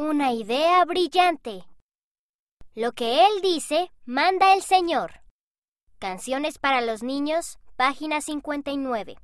Una idea brillante. Lo que Él dice, manda el Señor. Canciones para los niños, página 59.